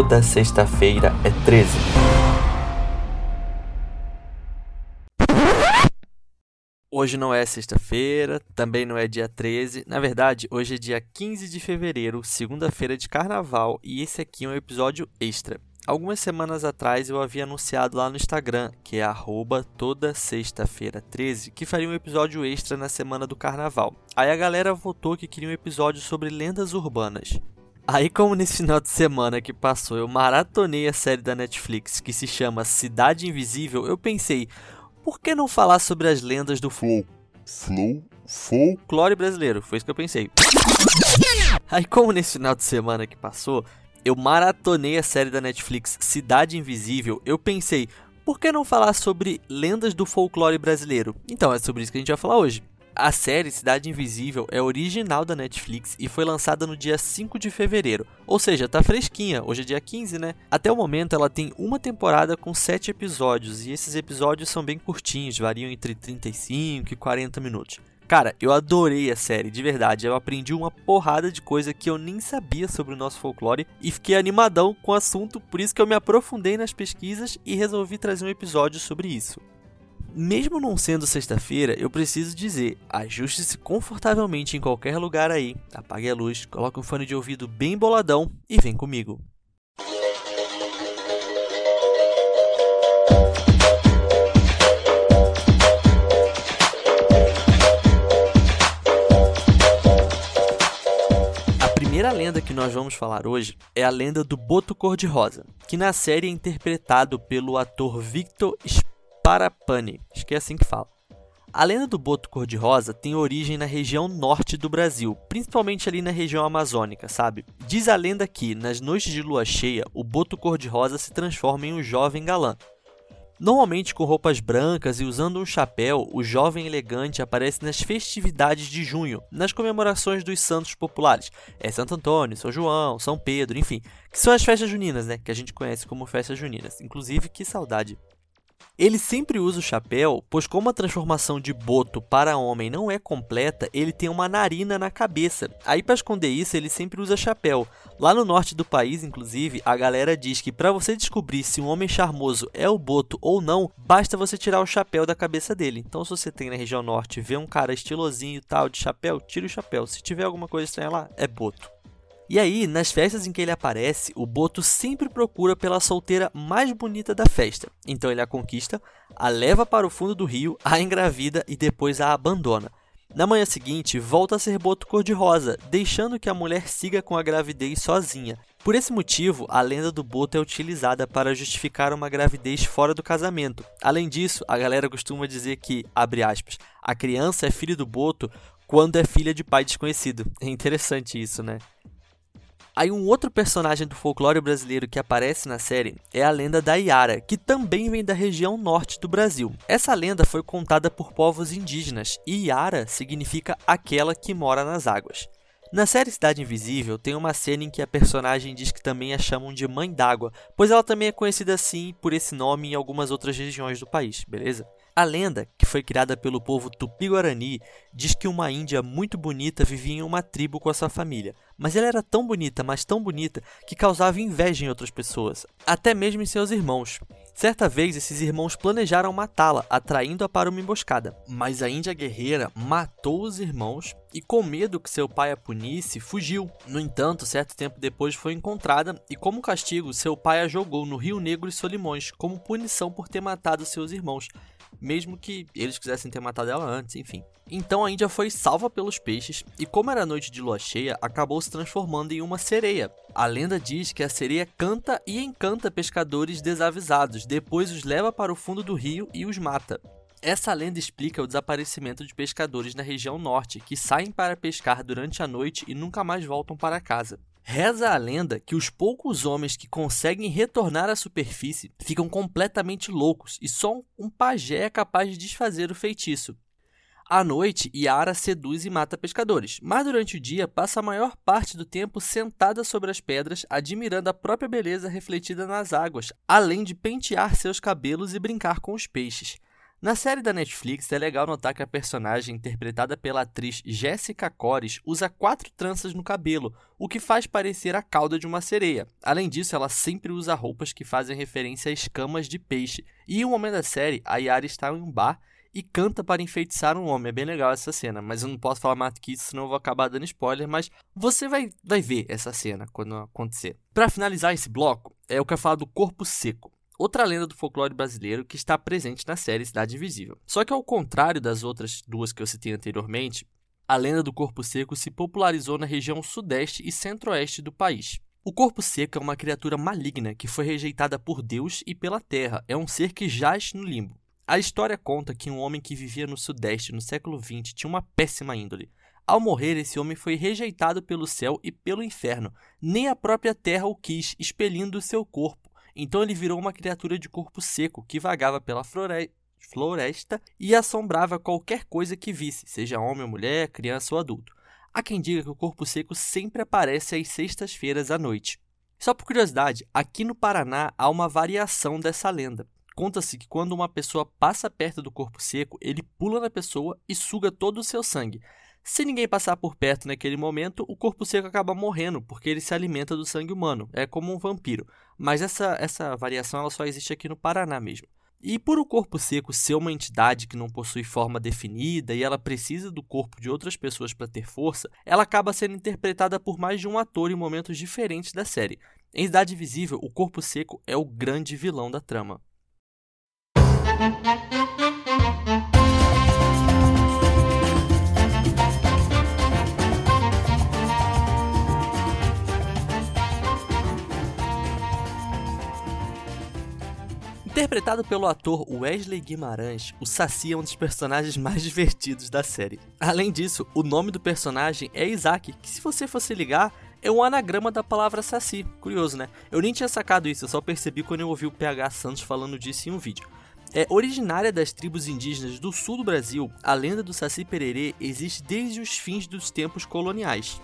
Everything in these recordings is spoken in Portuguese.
Toda sexta-feira é 13. Hoje não é sexta-feira, também não é dia 13. Na verdade, hoje é dia 15 de fevereiro, segunda-feira de carnaval, e esse aqui é um episódio extra. Algumas semanas atrás eu havia anunciado lá no Instagram, que é arroba toda sexta-feira 13, que faria um episódio extra na semana do carnaval. Aí a galera votou que queria um episódio sobre lendas urbanas. Aí, como nesse final de semana que passou eu maratonei a série da Netflix que se chama Cidade Invisível, eu pensei, por que não falar sobre as lendas do flow? Flow? Folclore brasileiro, foi isso que eu pensei. Aí, como nesse final de semana que passou, eu maratonei a série da Netflix Cidade Invisível, eu pensei, por que não falar sobre lendas do folclore brasileiro? Então, é sobre isso que a gente vai falar hoje. A série Cidade Invisível é original da Netflix e foi lançada no dia 5 de fevereiro, ou seja, tá fresquinha, hoje é dia 15, né? Até o momento ela tem uma temporada com 7 episódios e esses episódios são bem curtinhos, variam entre 35 e 40 minutos. Cara, eu adorei a série, de verdade. Eu aprendi uma porrada de coisa que eu nem sabia sobre o nosso folclore e fiquei animadão com o assunto, por isso que eu me aprofundei nas pesquisas e resolvi trazer um episódio sobre isso. Mesmo não sendo sexta-feira, eu preciso dizer: ajuste-se confortavelmente em qualquer lugar aí, apague a luz, coloque um fone de ouvido bem boladão e vem comigo. A primeira lenda que nós vamos falar hoje é a lenda do Boto Cor-de-Rosa, que na série é interpretado pelo ator Victor Parapani, acho que é assim que fala. A lenda do boto cor-de-rosa tem origem na região norte do Brasil, principalmente ali na região amazônica, sabe? Diz a lenda que, nas noites de lua cheia, o boto cor-de-rosa se transforma em um jovem galã. Normalmente com roupas brancas e usando um chapéu, o jovem elegante aparece nas festividades de junho, nas comemorações dos santos populares. É Santo Antônio, São João, São Pedro, enfim, que são as festas juninas, né? Que a gente conhece como festas juninas. Inclusive, que saudade ele sempre usa o chapéu, pois como a transformação de Boto para homem não é completa, ele tem uma narina na cabeça. Aí para esconder isso, ele sempre usa chapéu. Lá no norte do país, inclusive, a galera diz que para você descobrir se um homem charmoso é o Boto ou não, basta você tirar o chapéu da cabeça dele. Então se você tem na região norte, vê um cara estilosinho tal de chapéu, tira o chapéu. Se tiver alguma coisa estranha lá, é Boto. E aí, nas festas em que ele aparece, o Boto sempre procura pela solteira mais bonita da festa. Então ele a conquista, a leva para o fundo do rio, a engravida e depois a abandona. Na manhã seguinte, volta a ser Boto cor-de-rosa, deixando que a mulher siga com a gravidez sozinha. Por esse motivo, a lenda do Boto é utilizada para justificar uma gravidez fora do casamento. Além disso, a galera costuma dizer que, abre aspas, a criança é filha do Boto quando é filha de pai desconhecido. É interessante isso, né? Aí um outro personagem do folclore brasileiro que aparece na série é a lenda da Iara, que também vem da região norte do Brasil. Essa lenda foi contada por povos indígenas e Iara significa aquela que mora nas águas. Na série Cidade Invisível, tem uma cena em que a personagem diz que também a chamam de Mãe d'Água, pois ela também é conhecida assim por esse nome em algumas outras regiões do país, beleza? A lenda, que foi criada pelo povo Tupi-Guarani, diz que uma índia muito bonita vivia em uma tribo com a sua família. Mas ela era tão bonita, mas tão bonita, que causava inveja em outras pessoas, até mesmo em seus irmãos. Certa vez, esses irmãos planejaram matá-la, atraindo-a para uma emboscada. Mas a índia guerreira matou os irmãos e, com medo que seu pai a punisse, fugiu. No entanto, certo tempo depois foi encontrada e, como castigo, seu pai a jogou no Rio Negro e Solimões, como punição por ter matado seus irmãos mesmo que eles quisessem ter matado ela antes, enfim. Então a Índia foi salva pelos peixes e, como era noite de lua cheia, acabou se transformando em uma sereia. A lenda diz que a sereia canta e encanta pescadores desavisados, depois os leva para o fundo do rio e os mata. Essa lenda explica o desaparecimento de pescadores na região norte, que saem para pescar durante a noite e nunca mais voltam para casa. Reza a lenda que os poucos homens que conseguem retornar à superfície ficam completamente loucos e só um pajé é capaz de desfazer o feitiço. À noite, Yara seduz e mata pescadores, mas durante o dia passa a maior parte do tempo sentada sobre as pedras, admirando a própria beleza refletida nas águas, além de pentear seus cabelos e brincar com os peixes. Na série da Netflix, é legal notar que a personagem interpretada pela atriz Jessica Cores usa quatro tranças no cabelo, o que faz parecer a cauda de uma sereia. Além disso, ela sempre usa roupas que fazem referência a escamas de peixe. E em um momento da série, a Yara está em um bar e canta para enfeitiçar um homem. É bem legal essa cena, mas eu não posso falar mais do que isso, senão eu vou acabar dando spoiler, mas você vai, vai ver essa cena quando acontecer. Para finalizar esse bloco, é eu quero falar do Corpo Seco outra lenda do folclore brasileiro que está presente na série Cidade Invisível. Só que ao contrário das outras duas que eu citei anteriormente, a lenda do corpo seco se popularizou na região sudeste e centro-oeste do país. O corpo seco é uma criatura maligna que foi rejeitada por Deus e pela terra. É um ser que jaz no limbo. A história conta que um homem que vivia no sudeste no século XX tinha uma péssima índole. Ao morrer, esse homem foi rejeitado pelo céu e pelo inferno. Nem a própria terra o quis, expelindo seu corpo. Então ele virou uma criatura de corpo seco que vagava pela floresta e assombrava qualquer coisa que visse, seja homem ou mulher, criança ou adulto. Há quem diga que o corpo seco sempre aparece às sextas-feiras à noite. Só por curiosidade, aqui no Paraná há uma variação dessa lenda. Conta-se que quando uma pessoa passa perto do corpo seco, ele pula na pessoa e suga todo o seu sangue. Se ninguém passar por perto naquele momento, o corpo seco acaba morrendo, porque ele se alimenta do sangue humano. É como um vampiro. Mas essa, essa variação ela só existe aqui no Paraná mesmo. E por o corpo seco ser uma entidade que não possui forma definida e ela precisa do corpo de outras pessoas para ter força, ela acaba sendo interpretada por mais de um ator em momentos diferentes da série. Em Cidade Visível, o corpo seco é o grande vilão da trama. Interpretado pelo ator Wesley Guimarães, o Saci é um dos personagens mais divertidos da série. Além disso, o nome do personagem é Isaac, que se você fosse ligar, é um anagrama da palavra Saci. Curioso, né? Eu nem tinha sacado isso, eu só percebi quando eu ouvi o PH Santos falando disso em um vídeo. É originária das tribos indígenas do sul do Brasil, a lenda do Saci Pererê existe desde os fins dos tempos coloniais.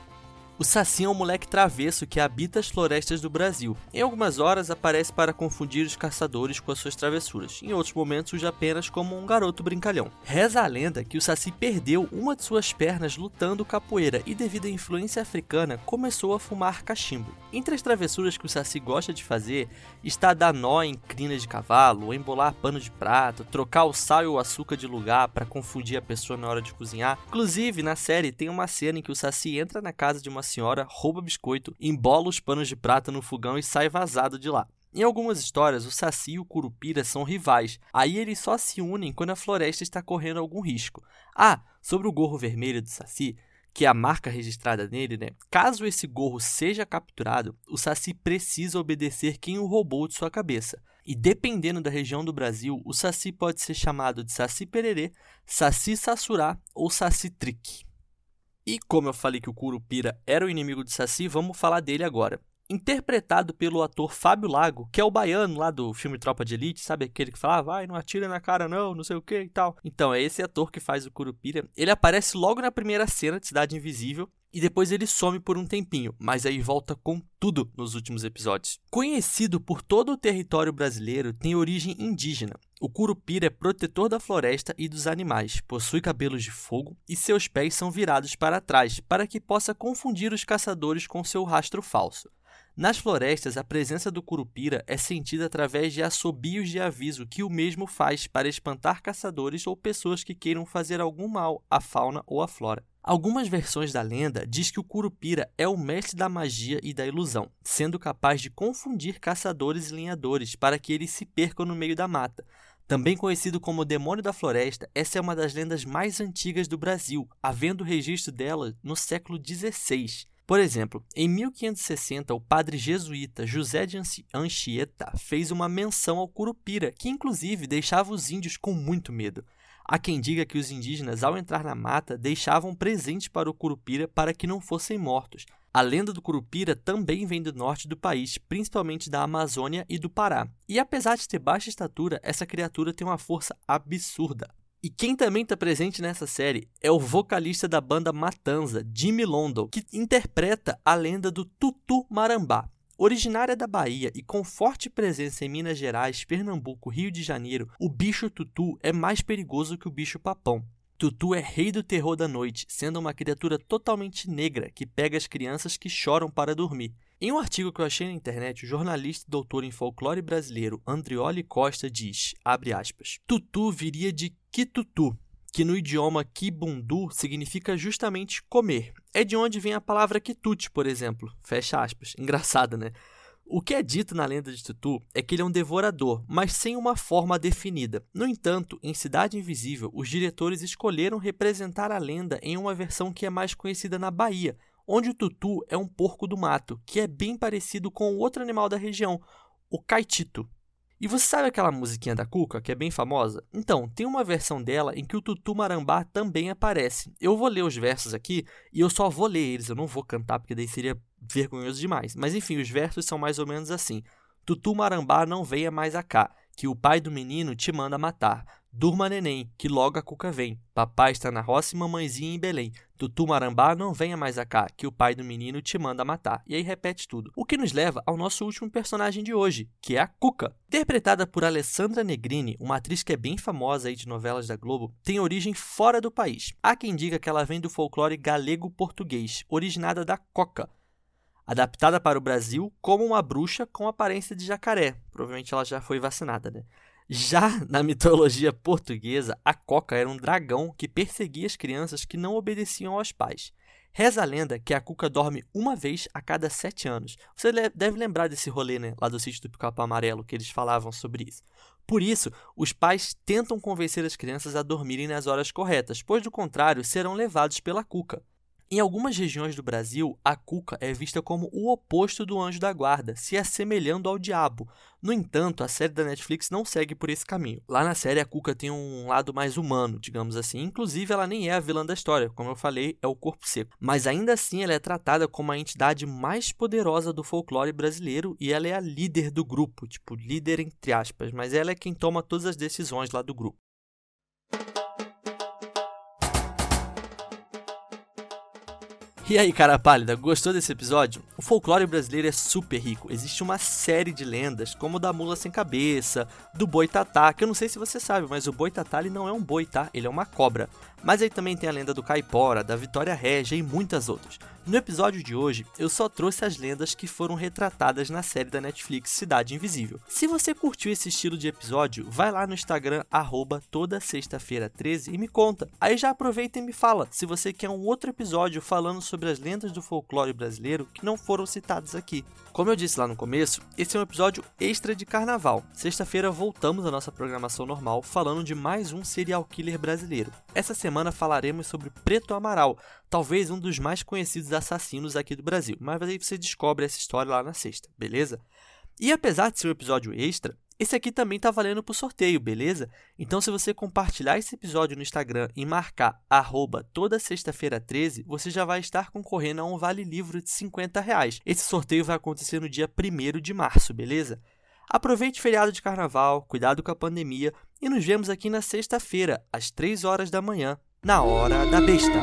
O Saci é um moleque travesso que habita as florestas do Brasil. Em algumas horas aparece para confundir os caçadores com as suas travessuras, em outros momentos surge apenas como um garoto brincalhão. Reza a lenda que o Saci perdeu uma de suas pernas lutando capoeira e, devido à influência africana, começou a fumar cachimbo. Entre as travessuras que o Saci gosta de fazer está dar nó em crinas de cavalo, embolar pano de prato, trocar o sal e o açúcar de lugar para confundir a pessoa na hora de cozinhar. Inclusive, na série tem uma cena em que o Saci entra na casa de uma senhora, rouba biscoito, embola os panos de prata no fogão e sai vazado de lá. Em algumas histórias, o Saci e o Curupira são rivais, aí eles só se unem quando a floresta está correndo algum risco. Ah, sobre o gorro vermelho do Saci, que é a marca registrada nele, né? Caso esse gorro seja capturado, o Saci precisa obedecer quem o roubou de sua cabeça. E dependendo da região do Brasil, o Saci pode ser chamado de Saci Pererê, Saci Sassurá ou Saci Trick. E como eu falei que o Curupira era o inimigo de Saci, vamos falar dele agora. Interpretado pelo ator Fábio Lago, que é o baiano lá do filme Tropa de Elite, sabe aquele que fala, ah, vai, não atira na cara não, não sei o que e tal. Então, é esse ator que faz o Curupira. Ele aparece logo na primeira cena de Cidade Invisível, e depois ele some por um tempinho, mas aí volta com tudo nos últimos episódios. Conhecido por todo o território brasileiro, tem origem indígena. O curupira é protetor da floresta e dos animais, possui cabelos de fogo e seus pés são virados para trás para que possa confundir os caçadores com seu rastro falso. Nas florestas, a presença do curupira é sentida através de assobios de aviso que o mesmo faz para espantar caçadores ou pessoas que queiram fazer algum mal à fauna ou à flora. Algumas versões da lenda diz que o Curupira é o mestre da magia e da ilusão, sendo capaz de confundir caçadores e lenhadores para que eles se percam no meio da mata. Também conhecido como Demônio da Floresta, essa é uma das lendas mais antigas do Brasil, havendo registro dela no século XVI. Por exemplo, em 1560, o padre jesuíta José de Anchieta fez uma menção ao Curupira, que inclusive deixava os índios com muito medo. Há quem diga que os indígenas, ao entrar na mata, deixavam presentes para o Curupira para que não fossem mortos. A lenda do Curupira também vem do norte do país, principalmente da Amazônia e do Pará. E apesar de ter baixa estatura, essa criatura tem uma força absurda. E quem também está presente nessa série é o vocalista da banda Matanza, Jimmy London, que interpreta a lenda do Tutu Marambá. Originária da Bahia e com forte presença em Minas Gerais, Pernambuco, Rio de Janeiro, o bicho tutu é mais perigoso que o bicho papão. Tutu é rei do terror da noite, sendo uma criatura totalmente negra que pega as crianças que choram para dormir. Em um artigo que eu achei na internet, o jornalista e doutor em folclore brasileiro Andrioli Costa diz, aspas, Tutu viria de Kitutu, que no idioma Kibundu significa justamente comer. É de onde vem a palavra quitute, por exemplo. Fecha aspas. Engraçado, né? O que é dito na lenda de Tutu é que ele é um devorador, mas sem uma forma definida. No entanto, em Cidade Invisível, os diretores escolheram representar a lenda em uma versão que é mais conhecida na Bahia, onde o tutu é um porco do mato, que é bem parecido com outro animal da região, o caetito. E você sabe aquela musiquinha da Cuca, que é bem famosa? Então, tem uma versão dela em que o Tutu Marambá também aparece. Eu vou ler os versos aqui e eu só vou ler eles, eu não vou cantar porque daí seria vergonhoso demais. Mas enfim, os versos são mais ou menos assim: Tutu Marambá não venha mais a cá, que o pai do menino te manda matar. Durma, neném, que logo a cuca vem. Papai está na roça e mamãezinha em Belém. Tutu Marambá, não venha mais acá, que o pai do menino te manda matar. E aí repete tudo. O que nos leva ao nosso último personagem de hoje, que é a Cuca. Interpretada por Alessandra Negrini, uma atriz que é bem famosa aí de novelas da Globo, tem origem fora do país. Há quem diga que ela vem do folclore galego-português, originada da coca, adaptada para o Brasil como uma bruxa com aparência de jacaré. Provavelmente ela já foi vacinada, né? Já na mitologia portuguesa, a Coca era um dragão que perseguia as crianças que não obedeciam aos pais. Reza a lenda que a Cuca dorme uma vez a cada sete anos. Você deve lembrar desse rolê, né? Lá do sítio do Pica-Pau Amarelo, que eles falavam sobre isso. Por isso, os pais tentam convencer as crianças a dormirem nas horas corretas, pois do contrário serão levados pela Cuca. Em algumas regiões do Brasil, a cuca é vista como o oposto do anjo da guarda, se assemelhando ao diabo. No entanto, a série da Netflix não segue por esse caminho. Lá na série, a cuca tem um lado mais humano, digamos assim. Inclusive, ela nem é a vilã da história, como eu falei, é o corpo seco. Mas ainda assim, ela é tratada como a entidade mais poderosa do folclore brasileiro e ela é a líder do grupo, tipo, líder entre aspas, mas ela é quem toma todas as decisões lá do grupo. E aí, cara pálida, gostou desse episódio? O folclore brasileiro é super rico. Existe uma série de lendas, como da mula sem cabeça, do boi tatá, que eu não sei se você sabe, mas o boi tatá ele não é um boi, tá? Ele é uma cobra. Mas aí também tem a lenda do caipora, da Vitória Régia e muitas outras. No episódio de hoje, eu só trouxe as lendas que foram retratadas na série da Netflix Cidade Invisível. Se você curtiu esse estilo de episódio, vai lá no Instagram, arroba toda sexta-feira 13 e me conta. Aí já aproveita e me fala se você quer um outro episódio falando sobre as lendas do folclore brasileiro que não foram citadas aqui. Como eu disse lá no começo, esse é um episódio extra de carnaval. Sexta-feira voltamos à nossa programação normal falando de mais um serial killer brasileiro. Essa semana falaremos sobre Preto Amaral, talvez um dos mais conhecidos assassinos aqui do Brasil. Mas aí você descobre essa história lá na sexta, beleza? E apesar de ser um episódio extra, esse aqui também está valendo para o sorteio, beleza? Então, se você compartilhar esse episódio no Instagram e marcar arroba toda sexta-feira 13, você já vai estar concorrendo a um vale livro de 50 reais. Esse sorteio vai acontecer no dia 1 de março, beleza? Aproveite o feriado de carnaval, cuidado com a pandemia e nos vemos aqui na sexta-feira, às 3 horas da manhã, na Hora da Besta.